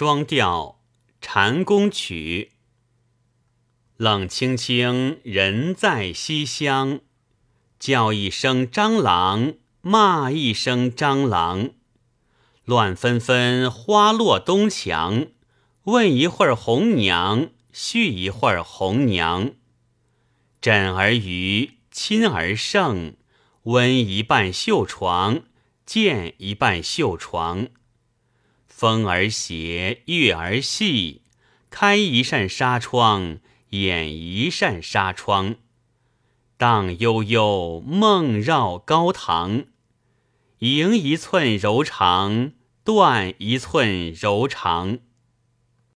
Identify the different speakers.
Speaker 1: 双调禅宫曲。冷清清，人在西厢，叫一声蟑螂，骂一声蟑螂。乱纷纷，花落东墙。问一会儿红娘，续一会儿红娘。枕儿余，亲儿胜，温一半绣床，见一半绣床。风儿斜，月儿细，开一扇纱窗。掩一扇纱窗，荡悠悠，梦绕高堂。盈一寸柔肠，断一寸柔肠。